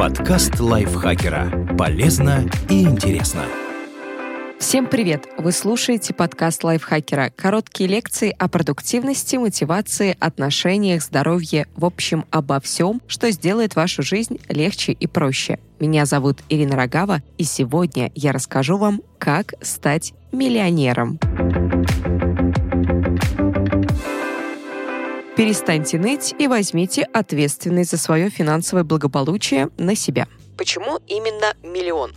Подкаст лайфхакера. Полезно и интересно. Всем привет! Вы слушаете подкаст лайфхакера. Короткие лекции о продуктивности, мотивации, отношениях, здоровье, в общем, обо всем, что сделает вашу жизнь легче и проще. Меня зовут Ирина Рогава, и сегодня я расскажу вам, как стать миллионером. Перестаньте ныть и возьмите ответственность за свое финансовое благополучие на себя. Почему именно миллион?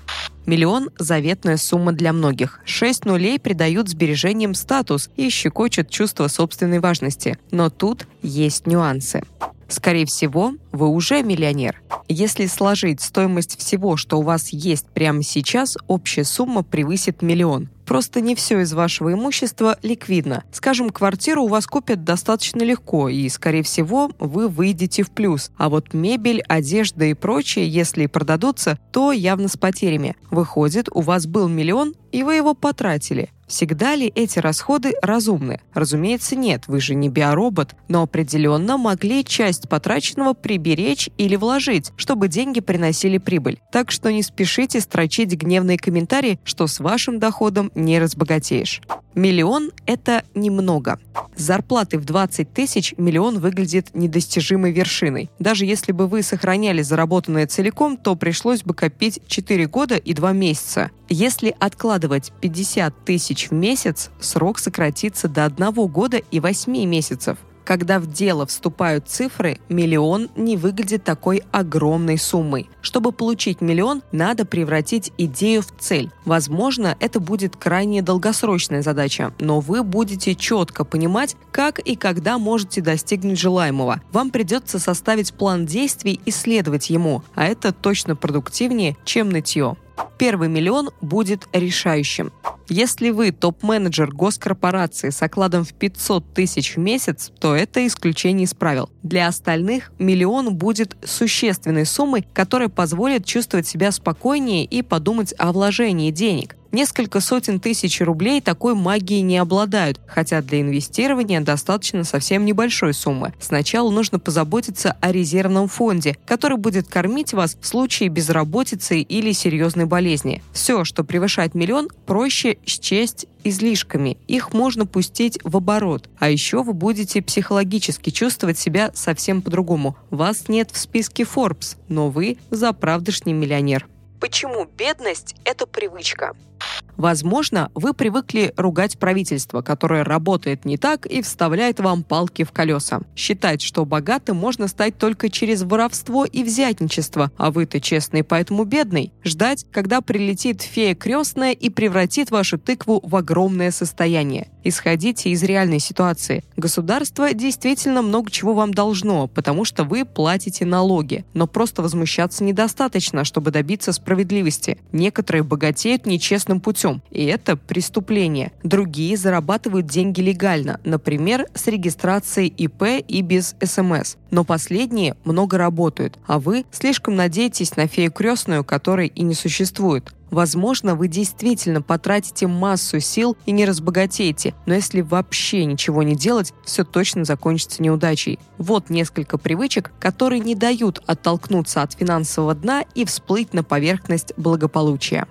Миллион – заветная сумма для многих. Шесть нулей придают сбережениям статус и щекочут чувство собственной важности. Но тут есть нюансы. Скорее всего, вы уже миллионер. Если сложить стоимость всего, что у вас есть прямо сейчас, общая сумма превысит миллион. Просто не все из вашего имущества ликвидно. Скажем, квартиру у вас купят достаточно легко, и, скорее всего, вы выйдете в плюс. А вот мебель, одежда и прочее, если продадутся, то явно с потерями. Выходит, у вас был миллион, и вы его потратили. Всегда ли эти расходы разумны? Разумеется, нет, вы же не биоробот, но определенно могли часть потраченного приберечь или вложить, чтобы деньги приносили прибыль. Так что не спешите строчить гневные комментарии, что с вашим доходом не разбогатеешь. Миллион – это немного. С зарплаты в 20 тысяч миллион выглядит недостижимой вершиной. Даже если бы вы сохраняли заработанное целиком, то пришлось бы копить 4 года и 2 месяца. Если откладывать 50 тысяч в месяц, срок сократится до 1 года и 8 месяцев – когда в дело вступают цифры, миллион не выглядит такой огромной суммой. Чтобы получить миллион, надо превратить идею в цель. Возможно, это будет крайне долгосрочная задача, но вы будете четко понимать, как и когда можете достигнуть желаемого. Вам придется составить план действий и следовать ему, а это точно продуктивнее, чем нытье. Первый миллион будет решающим. Если вы топ-менеджер госкорпорации с окладом в 500 тысяч в месяц, то это исключение из правил. Для остальных миллион будет существенной суммой, которая позволит чувствовать себя спокойнее и подумать о вложении денег. Несколько сотен тысяч рублей такой магией не обладают, хотя для инвестирования достаточно совсем небольшой суммы. Сначала нужно позаботиться о резервном фонде, который будет кормить вас в случае безработицы или серьезной болезни. Все, что превышает миллион, проще счесть излишками. Их можно пустить в оборот. А еще вы будете психологически чувствовать себя совсем по-другому. Вас нет в списке Forbes, но вы заправдышний миллионер. Почему бедность – это привычка? Возможно, вы привыкли ругать правительство, которое работает не так и вставляет вам палки в колеса. Считать, что богатым можно стать только через воровство и взятничество, а вы-то честный, поэтому бедный. Ждать, когда прилетит фея крестная и превратит вашу тыкву в огромное состояние. Исходите из реальной ситуации. Государство действительно много чего вам должно, потому что вы платите налоги. Но просто возмущаться недостаточно, чтобы добиться справедливости. Некоторые богатеют нечестным путем, и это преступление. Другие зарабатывают деньги легально, например, с регистрацией ИП и без СМС. Но последние много работают, а вы слишком надеетесь на фею крестную, которой и не существует. Возможно, вы действительно потратите массу сил и не разбогатеете, но если вообще ничего не делать, все точно закончится неудачей. Вот несколько привычек, которые не дают оттолкнуться от финансового дна и всплыть на поверхность благополучия.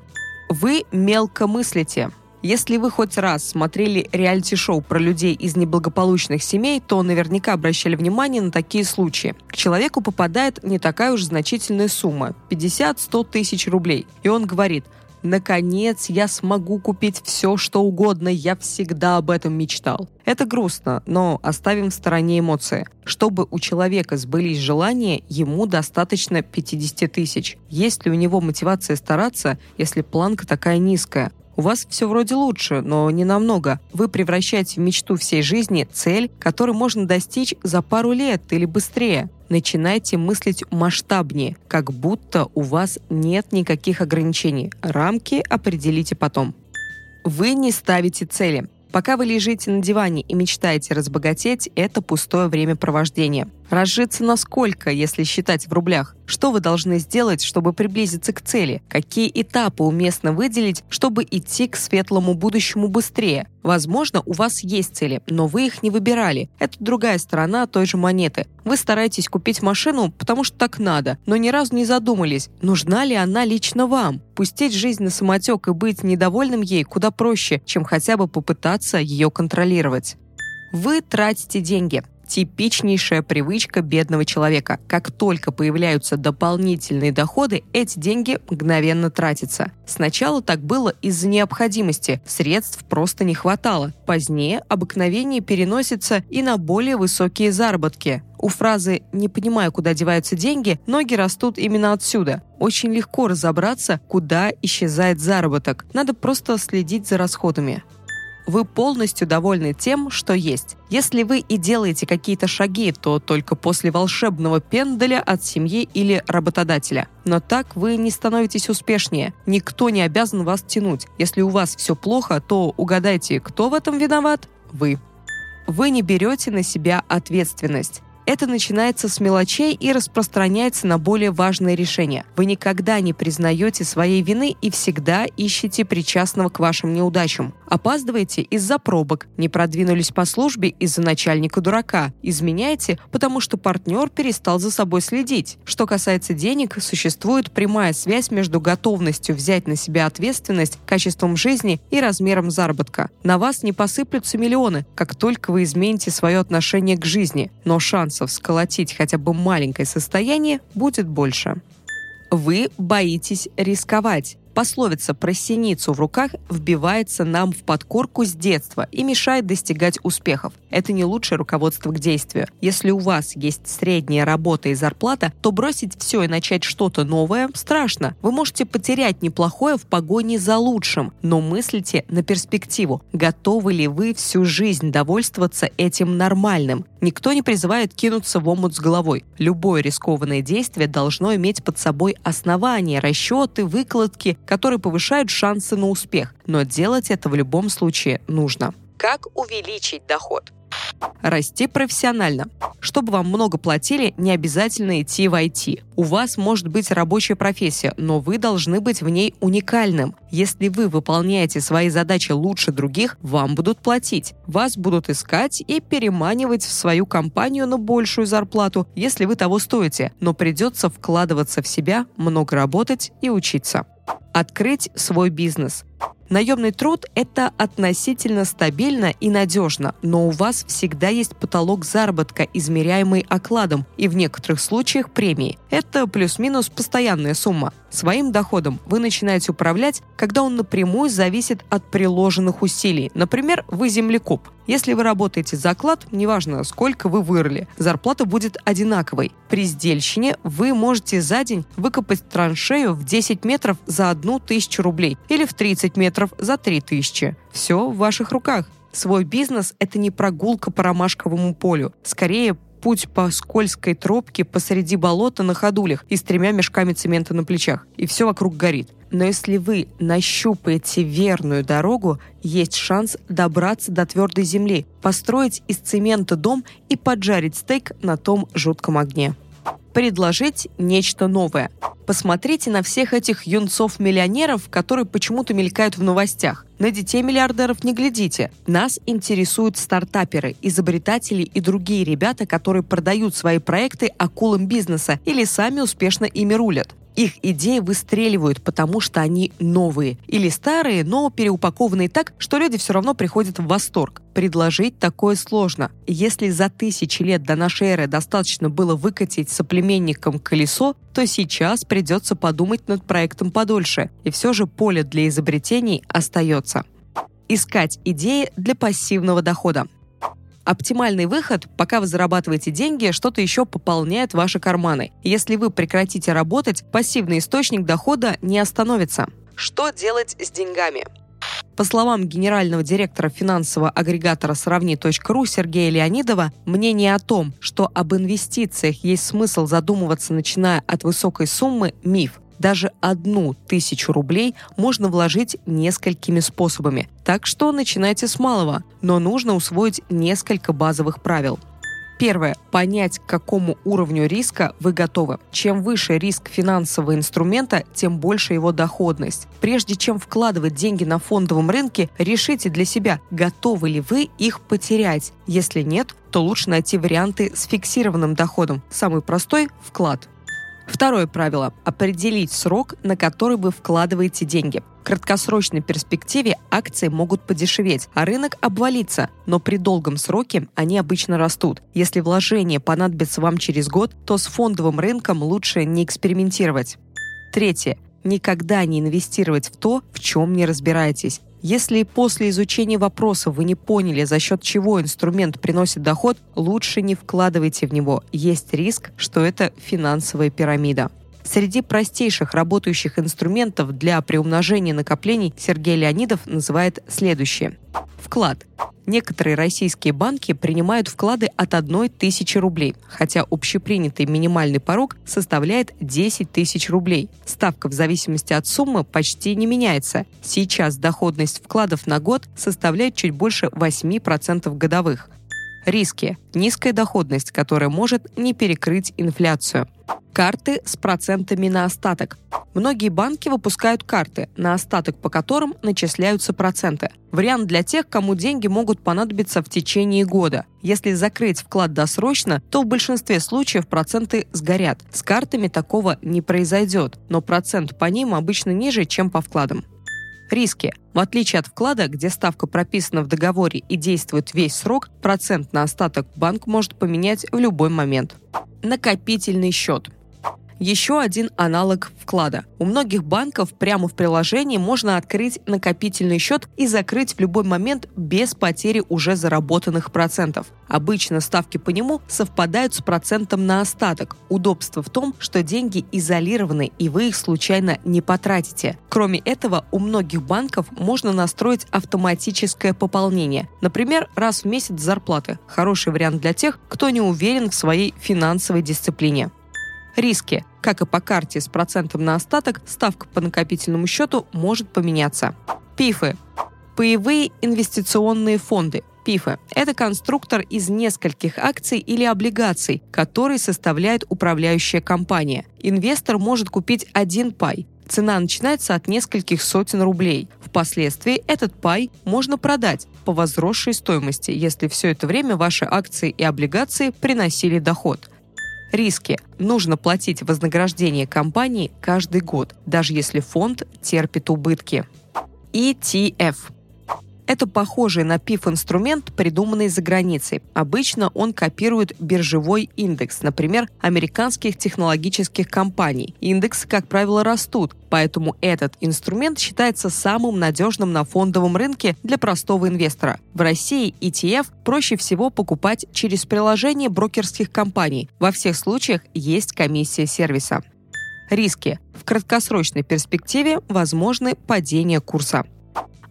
Вы мелко мыслите. Если вы хоть раз смотрели реалити-шоу про людей из неблагополучных семей, то наверняка обращали внимание на такие случаи. К человеку попадает не такая уж значительная сумма – 50-100 тысяч рублей. И он говорит – Наконец я смогу купить все, что угодно, я всегда об этом мечтал. Это грустно, но оставим в стороне эмоции. Чтобы у человека сбылись желания, ему достаточно 50 тысяч. Есть ли у него мотивация стараться, если планка такая низкая? У вас все вроде лучше, но не намного. Вы превращаете в мечту всей жизни цель, которую можно достичь за пару лет или быстрее. Начинайте мыслить масштабнее, как будто у вас нет никаких ограничений. Рамки определите потом. Вы не ставите цели. Пока вы лежите на диване и мечтаете разбогатеть, это пустое времяпровождение. Разжиться на сколько, если считать в рублях? Что вы должны сделать, чтобы приблизиться к цели? Какие этапы уместно выделить, чтобы идти к светлому будущему быстрее? Возможно, у вас есть цели, но вы их не выбирали. Это другая сторона той же монеты. Вы стараетесь купить машину, потому что так надо, но ни разу не задумались, нужна ли она лично вам. Пустить жизнь на самотек и быть недовольным ей куда проще, чем хотя бы попытаться ее контролировать. Вы тратите деньги типичнейшая привычка бедного человека. Как только появляются дополнительные доходы, эти деньги мгновенно тратятся. Сначала так было из-за необходимости, средств просто не хватало. Позднее обыкновение переносится и на более высокие заработки. У фразы «не понимаю, куда деваются деньги» ноги растут именно отсюда. Очень легко разобраться, куда исчезает заработок. Надо просто следить за расходами вы полностью довольны тем, что есть. Если вы и делаете какие-то шаги, то только после волшебного пенделя от семьи или работодателя. Но так вы не становитесь успешнее. Никто не обязан вас тянуть. Если у вас все плохо, то угадайте, кто в этом виноват? Вы. Вы не берете на себя ответственность. Это начинается с мелочей и распространяется на более важные решения. Вы никогда не признаете своей вины и всегда ищете причастного к вашим неудачам. Опаздываете из-за пробок, не продвинулись по службе из-за начальника дурака, изменяете, потому что партнер перестал за собой следить. Что касается денег, существует прямая связь между готовностью взять на себя ответственность, качеством жизни и размером заработка. На вас не посыплются миллионы, как только вы измените свое отношение к жизни, но шанс шансов сколотить хотя бы маленькое состояние будет больше. Вы боитесь рисковать. Пословица про синицу в руках вбивается нам в подкорку с детства и мешает достигать успехов. Это не лучшее руководство к действию. Если у вас есть средняя работа и зарплата, то бросить все и начать что-то новое страшно. Вы можете потерять неплохое в погоне за лучшим, но мыслите на перспективу. Готовы ли вы всю жизнь довольствоваться этим нормальным? Никто не призывает кинуться в омут с головой. Любое рискованное действие должно иметь под собой основания, расчеты, выкладки, которые повышают шансы на успех. Но делать это в любом случае нужно. Как увеличить доход? Расти профессионально. Чтобы вам много платили, не обязательно идти в IT. У вас может быть рабочая профессия, но вы должны быть в ней уникальным. Если вы выполняете свои задачи лучше других, вам будут платить. Вас будут искать и переманивать в свою компанию на большую зарплату, если вы того стоите. Но придется вкладываться в себя, много работать и учиться. Открыть свой бизнес. Наемный труд – это относительно стабильно и надежно, но у вас всегда есть потолок заработка, измеряемый окладом, и в некоторых случаях премией. Это плюс-минус постоянная сумма. Своим доходом вы начинаете управлять, когда он напрямую зависит от приложенных усилий. Например, вы землекоп. Если вы работаете за оклад, неважно, сколько вы вырыли, зарплата будет одинаковой. При сдельщине вы можете за день выкопать траншею в 10 метров за одну тысячу рублей или в 30 метров за 3 тысячи. Все в ваших руках. Свой бизнес – это не прогулка по ромашковому полю. Скорее, путь по скользкой тропке посреди болота на ходулях и с тремя мешками цемента на плечах. И все вокруг горит. Но если вы нащупаете верную дорогу, есть шанс добраться до твердой земли, построить из цемента дом и поджарить стейк на том жутком огне предложить нечто новое. Посмотрите на всех этих юнцов-миллионеров, которые почему-то мелькают в новостях. На детей миллиардеров не глядите. Нас интересуют стартаперы, изобретатели и другие ребята, которые продают свои проекты акулам бизнеса или сами успешно ими рулят. Их идеи выстреливают, потому что они новые. Или старые, но переупакованные так, что люди все равно приходят в восторг. Предложить такое сложно. Если за тысячи лет до нашей эры достаточно было выкатить соплеменникам колесо, то сейчас придется подумать над проектом подольше. И все же поле для изобретений остается. Искать идеи для пассивного дохода. Оптимальный выход, пока вы зарабатываете деньги, что-то еще пополняет ваши карманы. Если вы прекратите работать, пассивный источник дохода не остановится. Что делать с деньгами? По словам генерального директора финансового агрегатора «Сравни.ру» Сергея Леонидова, мнение о том, что об инвестициях есть смысл задумываться, начиная от высокой суммы – миф даже одну тысячу рублей можно вложить несколькими способами. Так что начинайте с малого, но нужно усвоить несколько базовых правил. Первое. Понять, к какому уровню риска вы готовы. Чем выше риск финансового инструмента, тем больше его доходность. Прежде чем вкладывать деньги на фондовом рынке, решите для себя, готовы ли вы их потерять. Если нет, то лучше найти варианты с фиксированным доходом. Самый простой – вклад. Второе правило – определить срок, на который вы вкладываете деньги. В краткосрочной перспективе акции могут подешеветь, а рынок обвалиться, но при долгом сроке они обычно растут. Если вложение понадобится вам через год, то с фондовым рынком лучше не экспериментировать. Третье. Никогда не инвестировать в то, в чем не разбираетесь. Если после изучения вопроса вы не поняли, за счет чего инструмент приносит доход, лучше не вкладывайте в него. Есть риск, что это финансовая пирамида. Среди простейших работающих инструментов для приумножения накоплений Сергей Леонидов называет следующее. Вклад. Некоторые российские банки принимают вклады от 1 тысячи рублей, хотя общепринятый минимальный порог составляет 10 тысяч рублей. Ставка в зависимости от суммы почти не меняется. Сейчас доходность вкладов на год составляет чуть больше 8% годовых. Риски. Низкая доходность, которая может не перекрыть инфляцию. Карты с процентами на остаток. Многие банки выпускают карты, на остаток по которым начисляются проценты. Вариант для тех, кому деньги могут понадобиться в течение года. Если закрыть вклад досрочно, то в большинстве случаев проценты сгорят. С картами такого не произойдет, но процент по ним обычно ниже, чем по вкладам. Риски. В отличие от вклада, где ставка прописана в договоре и действует весь срок, процент на остаток банк может поменять в любой момент. Накопительный счет. Еще один аналог вклада. У многих банков прямо в приложении можно открыть накопительный счет и закрыть в любой момент без потери уже заработанных процентов. Обычно ставки по нему совпадают с процентом на остаток. Удобство в том, что деньги изолированы и вы их случайно не потратите. Кроме этого, у многих банков можно настроить автоматическое пополнение. Например, раз в месяц зарплаты. Хороший вариант для тех, кто не уверен в своей финансовой дисциплине. Риски. Как и по карте с процентом на остаток, ставка по накопительному счету может поменяться. ПИФы. Паевые инвестиционные фонды. ПИФы – это конструктор из нескольких акций или облигаций, которые составляет управляющая компания. Инвестор может купить один пай. Цена начинается от нескольких сотен рублей. Впоследствии этот пай можно продать по возросшей стоимости, если все это время ваши акции и облигации приносили доход. Риски. Нужно платить вознаграждение компании каждый год, даже если фонд терпит убытки. ETF это похожий на PIF инструмент, придуманный за границей. Обычно он копирует биржевой индекс, например, американских технологических компаний. Индексы, как правило, растут, поэтому этот инструмент считается самым надежным на фондовом рынке для простого инвестора. В России ETF проще всего покупать через приложение брокерских компаний. Во всех случаях есть комиссия сервиса. Риски. В краткосрочной перспективе возможны падение курса.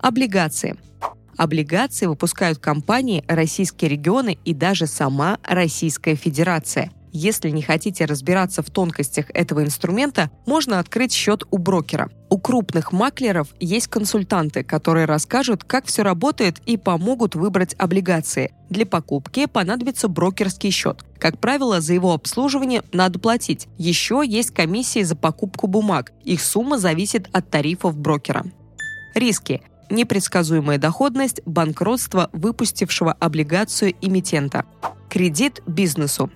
Облигации. Облигации выпускают компании, российские регионы и даже сама Российская Федерация. Если не хотите разбираться в тонкостях этого инструмента, можно открыть счет у брокера. У крупных маклеров есть консультанты, которые расскажут, как все работает и помогут выбрать облигации. Для покупки понадобится брокерский счет. Как правило, за его обслуживание надо платить. Еще есть комиссии за покупку бумаг. Их сумма зависит от тарифов брокера. Риски непредсказуемая доходность, банкротство выпустившего облигацию эмитента. Кредит бизнесу.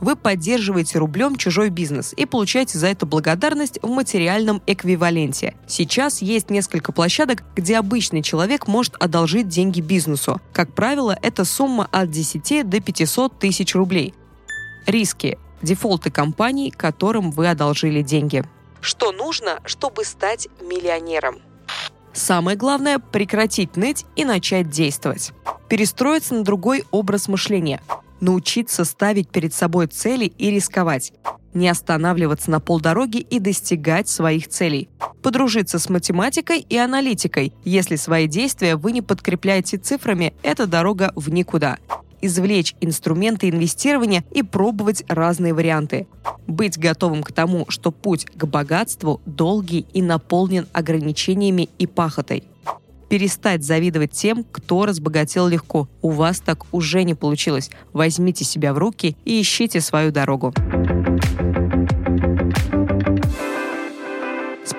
Вы поддерживаете рублем чужой бизнес и получаете за это благодарность в материальном эквиваленте. Сейчас есть несколько площадок, где обычный человек может одолжить деньги бизнесу. Как правило, это сумма от 10 до 500 тысяч рублей. Риски. Дефолты компаний, которым вы одолжили деньги. Что нужно, чтобы стать миллионером? Самое главное – прекратить ныть и начать действовать. Перестроиться на другой образ мышления. Научиться ставить перед собой цели и рисковать. Не останавливаться на полдороги и достигать своих целей. Подружиться с математикой и аналитикой. Если свои действия вы не подкрепляете цифрами, это дорога в никуда извлечь инструменты инвестирования и пробовать разные варианты. Быть готовым к тому, что путь к богатству долгий и наполнен ограничениями и пахотой. перестать завидовать тем, кто разбогател легко. У вас так уже не получилось. Возьмите себя в руки и ищите свою дорогу.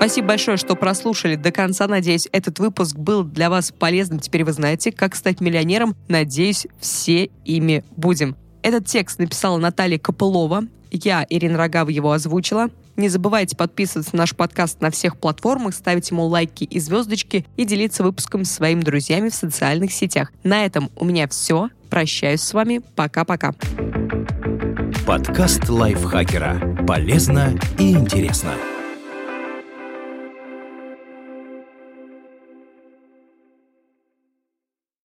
Спасибо большое, что прослушали до конца. Надеюсь, этот выпуск был для вас полезным. Теперь вы знаете, как стать миллионером. Надеюсь, все ими будем. Этот текст написала Наталья Копылова. Я, Ирина Рогава, его озвучила. Не забывайте подписываться на наш подкаст на всех платформах, ставить ему лайки и звездочки и делиться выпуском с своими друзьями в социальных сетях. На этом у меня все. Прощаюсь с вами. Пока-пока. Подкаст лайфхакера. Полезно и интересно.